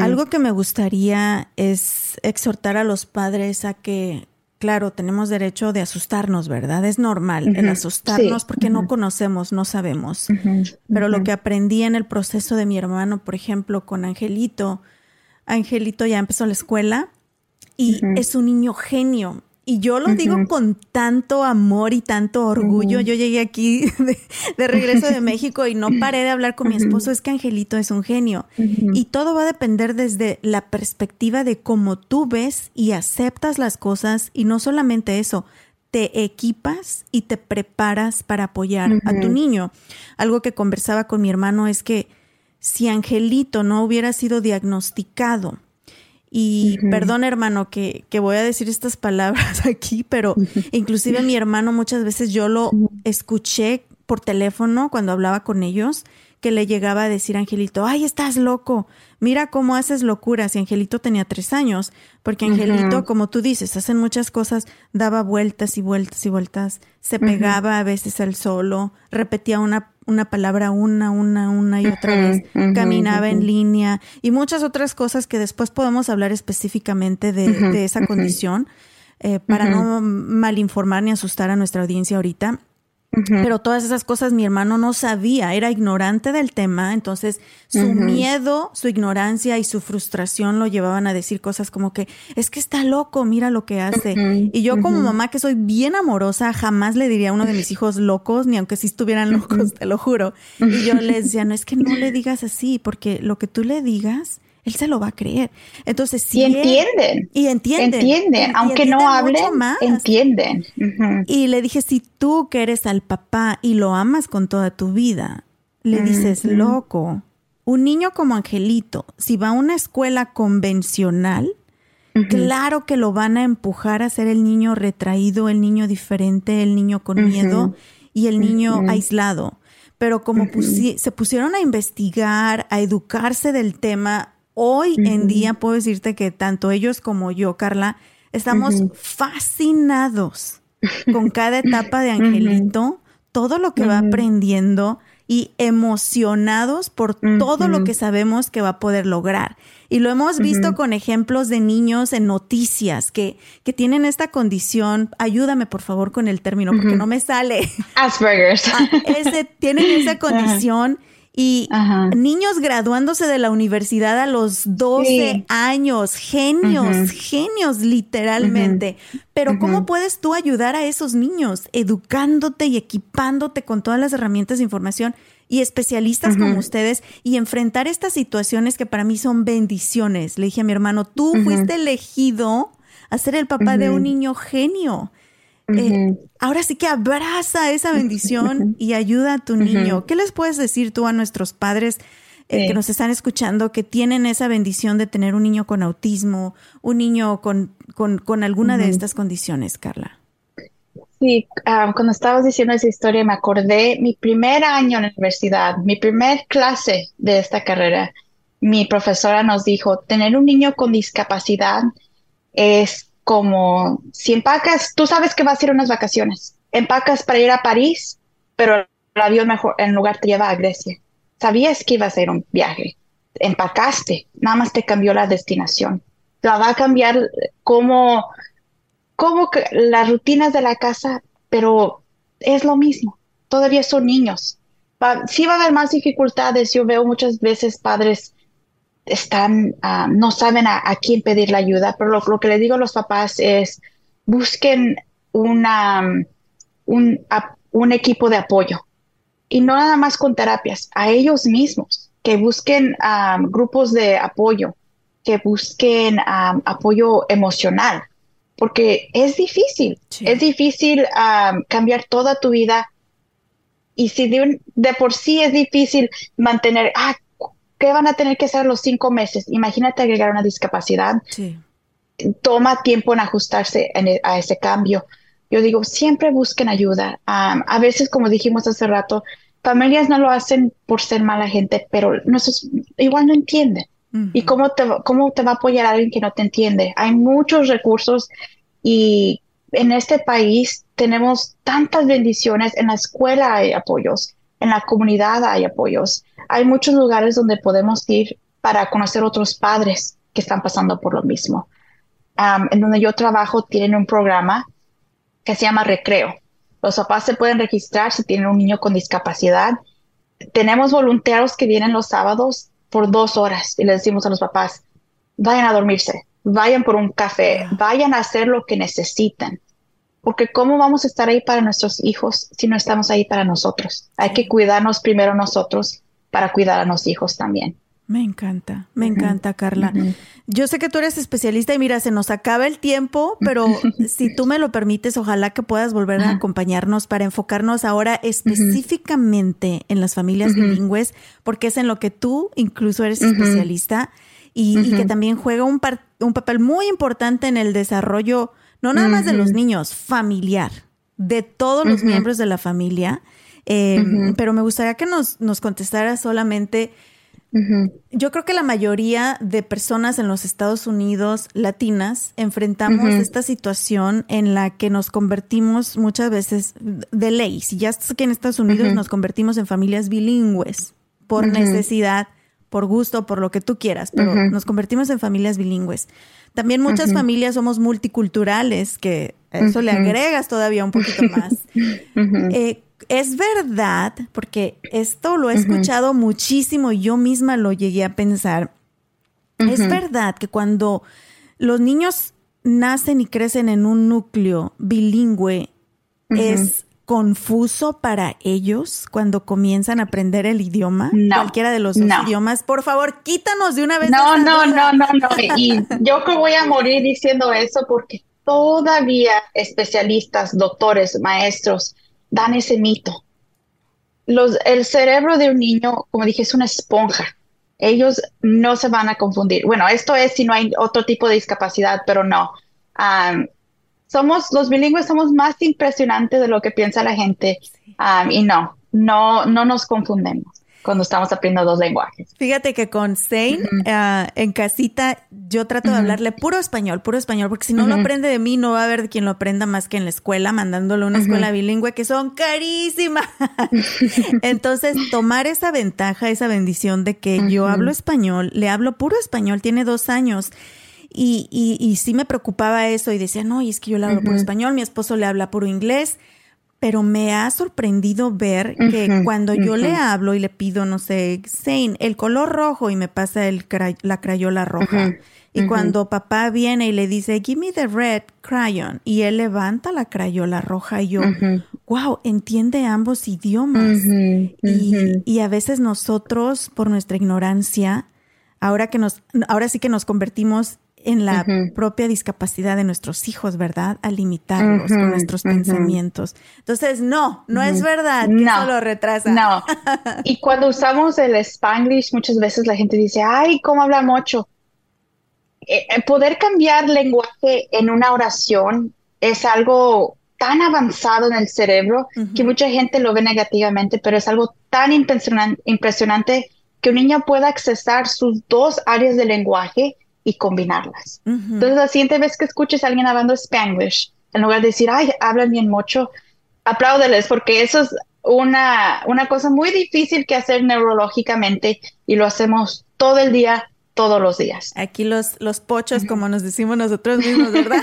Algo que me gustaría es exhortar a los padres a que, claro, tenemos derecho de asustarnos, ¿verdad? Es normal el asustarnos porque no conocemos, no sabemos. Pero lo que aprendí en el proceso de mi hermano, por ejemplo, con Angelito, Angelito ya empezó la escuela y es un niño genio. Y yo lo digo con tanto amor y tanto orgullo. Yo llegué aquí de, regreso de México y no paré de hablar con mi esposo. Es que Angelito es un genio. Y todo va a depender desde la perspectiva de cómo tú ves y aceptas las cosas. Y no solamente eso, te equipas y te preparas para apoyar a tu niño. Algo que conversaba con mi hermano es que si Angelito no hubiera sido diagnosticado y perdón, hermano, que, que, voy a decir estas palabras aquí, pero inclusive mi hermano muchas veces yo lo escuché por teléfono cuando hablaba con ellos, que le llegaba a decir a Angelito, ay, estás loco, mira cómo haces locuras. Y Angelito tenía tres años, porque Angelito, como tú dices, hacen muchas cosas, daba vueltas y vueltas y vueltas, se pegaba a veces al solo, repetía una una palabra una, una, una y otra vez, caminaba en línea y muchas otras cosas que después podemos hablar específicamente de, esa condición eh, para no malinformar ni asustar a nuestra audiencia ahorita. Pero todas esas cosas mi hermano no sabía, era ignorante del tema, entonces su miedo, su ignorancia y su frustración lo llevaban a decir cosas como que es que está loco, mira lo que hace. Y yo como mamá que soy bien amorosa, jamás le diría a uno de mis hijos locos, ni aunque sí estuvieran locos, te lo juro. Y yo les decía, no es que no le digas así, porque lo que tú le digas él se lo va a creer. Entonces, si y entienden. y entienden. Entienden, aunque no hablen, entienden. Y le dije, si tú que eres al papá y lo amas con toda tu vida, le dices, loco, un niño como Angelito, si va a una escuela convencional, claro que lo van a empujar a ser el niño retraído, el niño diferente, el niño con miedo y el niño aislado. Pero como se pusieron a investigar, a educarse del tema, Hoy en día puedo decirte que tanto ellos como yo, Carla, estamos fascinados con cada etapa de Angelito, todo lo que va aprendiendo y emocionados por todo lo que sabemos que va a poder lograr. Y lo hemos visto con ejemplos de niños en noticias que, que tienen esta condición. Ayúdame, por favor, con el término, porque no me sale. Asperger's. Ah, ese, tienen esa condición y niños graduándose de la universidad a los 12 años, genios, genios literalmente. Pero ¿cómo puedes tú ayudar a esos niños educándote y equipándote con todas las herramientas de información y especialistas como ustedes y enfrentar estas situaciones que para mí son bendiciones? Le dije a mi hermano, tú fuiste elegido a ser el papá de un niño genio. Eh, ahora sí que abraza esa bendición y ayuda a tu niño. ¿Qué les puedes decir tú a nuestros padres eh, que nos están escuchando que tienen esa bendición de tener un niño con autismo, un niño con, con, alguna de estas condiciones, Carla? Sí, ah, cuando estabas diciendo esa historia me acordé mi primer año en la universidad, mi primer clase de esta carrera. Mi profesora nos dijo, tener un niño con discapacidad es como si empacas, tú sabes que vas a ir unas vacaciones, empacas para ir a París, pero el avión mejor en lugar te lleva a Grecia. Sabías que ibas a ir un viaje, empacaste, nada más te cambió la destinación. La va a cambiar como, como las rutinas de la casa, pero es lo mismo. Todavía son niños. sí va a haber más dificultades. Yo veo muchas veces padres están, ah, no saben a, quién pedir la ayuda, pero lo, que le digo a los papás es busquen una, un, un equipo de apoyo. Y no nada más con terapias, a ellos mismos, que busquen grupos de apoyo, que busquen apoyo emocional, porque es difícil, es difícil cambiar toda tu vida. Y si de, por sí es difícil mantener, ah, ¿qué van a tener que hacer los cinco meses? Imagínate agregar una discapacidad. Toma tiempo en ajustarse e, a ese cambio. Yo digo, siempre busquen ayuda. a veces, como dijimos hace rato, familias no lo hacen por ser mala gente, pero igual no entienden. ¿Y cómo te, cómo te va a apoyar alguien que no te entiende? Hay muchos recursos y en este país tenemos tantas bendiciones. En la escuela hay apoyos, en la comunidad hay apoyos. Hay muchos lugares donde podemos ir para conocer otros padres que están pasando por lo mismo. en donde yo trabajo tienen un programa que se llama Recreo. Los papás se pueden registrar si tienen un niño con discapacidad. Tenemos voluntarios que vienen los sábados por dos horas y les decimos a los papás, vayan a dormirse, vayan por un café, vayan a hacer lo que necesiten. Porque ¿cómo vamos a estar ahí para nuestros hijos si no estamos ahí para nosotros? Hay que cuidarnos primero nosotros para cuidar a los hijos también. Me encanta, me encanta, Carla. Yo sé que tú eres especialista y mira, se nos acaba el tiempo, pero si tú me lo permites, ojalá que puedas volver a acompañarnos para enfocarnos ahora específicamente en las familias bilingües, porque es en lo que tú incluso eres especialista y, que también juega un, un, papel muy importante en el desarrollo, no nada más de los niños, familiar, de todos los miembros de la familia. Eh, pero me gustaría que nos, nos contestara solamente yo creo que la mayoría de personas en los Estados Unidos latinas enfrentamos esta situación en la que nos convertimos muchas veces de ley. Si ya estás aquí en Estados Unidos, nos convertimos en familias bilingües por necesidad, por gusto, por lo que tú quieras, pero nos convertimos en familias bilingües. También muchas familias somos multiculturales, que eso le agregas todavía un poquito más. Eh, es verdad, porque esto lo he escuchado muchísimo y yo misma lo llegué a pensar. Es verdad que cuando los niños nacen y crecen en un núcleo bilingüe, es confuso para ellos cuando comienzan a aprender el idioma, cualquiera de los idiomas. Por favor, quítanos de una vez. No, no, no, no, no. Y yo que voy a morir diciendo eso porque todavía especialistas, doctores, maestros, dan ese mito. Los, el cerebro de un niño, como dije, es una esponja. Ellos no se van a confundir. Bueno, esto es si no hay otro tipo de discapacidad, pero no. Somos, los bilingües somos más impresionantes de lo que piensa la gente. y no, no, no nos confundemos cuando estamos aprendiendo dos lenguajes. Fíjate que con Zane ah, en casita yo trato de hablarle puro español, puro español, porque si no lo aprende de mí no va a haber quien lo aprenda más que en la escuela, mandándole a una escuela bilingüe que son carísimas. Entonces, tomar esa ventaja, esa bendición de que yo hablo español, le hablo puro español, tiene dos años. Y, y, y sí me preocupaba eso y decía, no, y es que yo le hablo puro español, mi esposo le habla puro inglés pero me ha sorprendido ver que cuando yo le hablo y le pido, no sé, Zane, el color rojo y me pasa el la crayola roja. Y cuando papá viene y le dice, give me the red crayon, y él levanta la crayola roja y yo, wow, entiende ambos idiomas. Y, y, a veces nosotros, por nuestra ignorancia, ahora que nos, ahora sí que nos convertimos en la propia discapacidad de nuestros hijos, ¿verdad? A limitarlos con nuestros pensamientos. Entonces, no, no es verdad que no, eso lo retrasa. No. y cuando usamos el spanglish, muchas veces la gente dice, ay, ¿cómo habla mucho? Eh, eh, poder cambiar lenguaje en una oración es algo tan avanzado en el cerebro que mucha gente lo ve negativamente, pero es algo tan impresionante que un niño pueda accesar sus dos áreas de lenguaje y combinarlas. Entonces, la siguiente vez que escuches a alguien hablando Spanglish, en lugar de decir, ay, hablan bien mucho, apláudeles, porque eso es una, una cosa muy difícil que hacer neurológicamente y lo hacemos todo el día todos los días. Aquí los, los pochos, como nos decimos nosotros mismos, ¿verdad?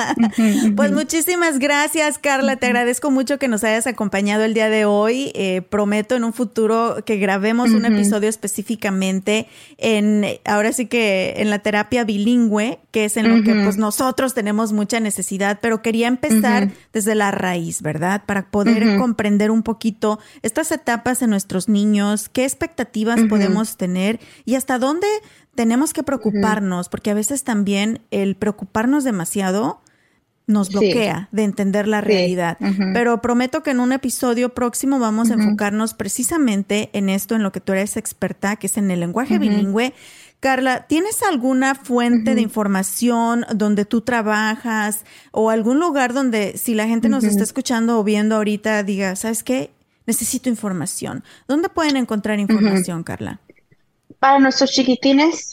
pues muchísimas gracias, Carla. Te agradezco mucho que nos hayas acompañado el día de hoy. Eh, prometo en un futuro que grabemos un episodio específicamente en, ahora sí que en la terapia bilingüe, que es en lo que pues nosotros tenemos mucha necesidad, pero quería empezar desde la raíz, ¿verdad? Para poder comprender un poquito estas etapas en nuestros niños, qué expectativas podemos tener y hasta dónde tenemos que preocuparnos, porque a veces también el preocuparnos demasiado nos bloquea de entender la realidad. Pero prometo que en un episodio próximo vamos a enfocarnos precisamente en esto, en lo que tú eres experta, que es en el lenguaje bilingüe. Carla, ¿tienes alguna fuente de información donde tú trabajas o algún lugar donde si la gente nos está escuchando o viendo ahorita diga, ¿sabes qué? Necesito información. ¿Dónde pueden encontrar información, Carla? Para nuestros chiquitines,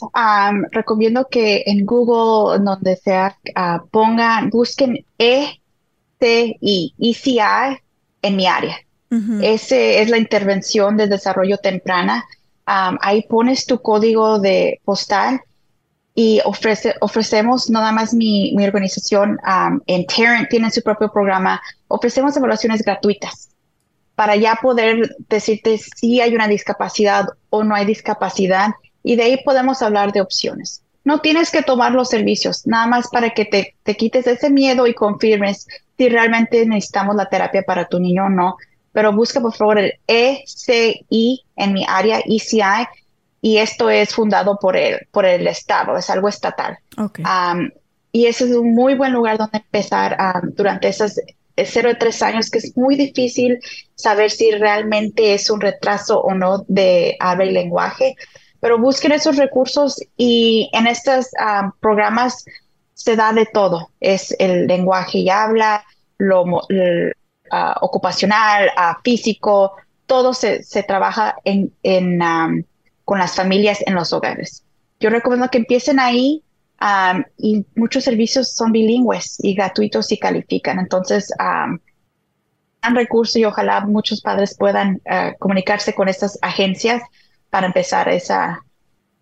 recomiendo que en Google, donde sea, uh, pongan, busquen ECI, ECI en mi área. Ese es la intervención de desarrollo temprana. ahí pones tu código de postal y ofrece, ofrecemos nada más mi, mi organización en Tarrant, tiene su propio programa, ofrecemos evaluaciones gratuitas para ya poder decirte si hay una discapacidad o no hay discapacidad y de ahí podemos hablar de opciones. No tienes que tomar los servicios, nada más para que te, te quites ese miedo y confirmes si realmente necesitamos la terapia para tu niño o no. Pero busca por favor el ECI en mi área, ECI, y esto es fundado por el, por el Estado, es algo estatal. y ese es un muy buen lugar donde empezar durante esas cero de tres años, que es muy difícil saber si realmente es un retraso o no de habla y lenguaje, pero busquen esos recursos y en estos ah, programas se da de todo, es el lenguaje y habla, lo ah, ocupacional, uh, físico, todo se, se trabaja en, en con las familias en los hogares. Yo recomiendo que empiecen ahí y muchos servicios son bilingües y gratuitos y califican. Entonces, um, dan recurso y ojalá muchos padres puedan uh, comunicarse con estas agencias para empezar esa,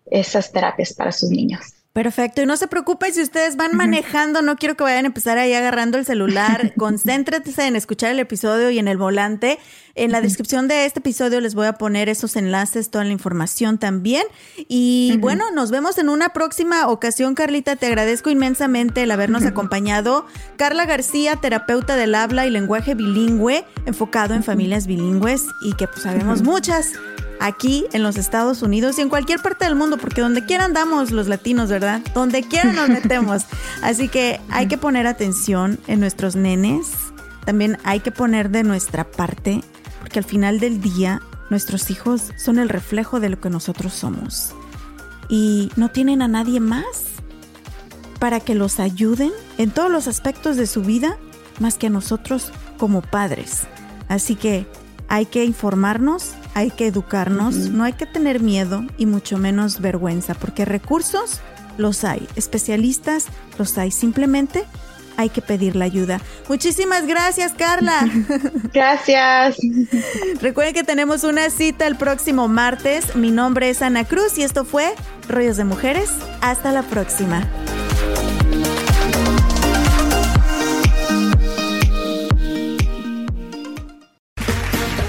esas terapias para sus niños. Perfecto, y no se preocupen si ustedes van manejando, no quiero que vayan a empezar ahí agarrando el celular, concéntrense en escuchar el episodio y en el volante. En la descripción de este episodio les voy a poner esos enlaces, toda la información también. Y bueno, nos vemos en una próxima ocasión, Carlita. Te agradezco inmensamente el habernos acompañado. Carla García, terapeuta del habla y lenguaje bilingüe, enfocado en familias bilingües y que pues sabemos muchas aquí en los Estados Unidos y en cualquier parte del mundo, porque donde quiera andamos los latinos, ¿verdad? Donde quiera nos metemos. Así que hay que poner atención en nuestros nenes. También hay que poner de nuestra parte, porque al final del día nuestros hijos son el reflejo de lo que nosotros somos. Y no tienen a nadie más para que los ayuden en todos los aspectos de su vida más que a nosotros como padres. Así que hay que informarnos, hay que educarnos, no hay que tener miedo y mucho menos vergüenza, porque recursos los hay, especialistas los hay, simplemente hay que pedir la ayuda. Muchísimas gracias, Carla. Gracias. Recuerden que tenemos una cita el próximo martes. Mi nombre es Ana Cruz y esto fue Rollos de Mujeres. Hasta la próxima.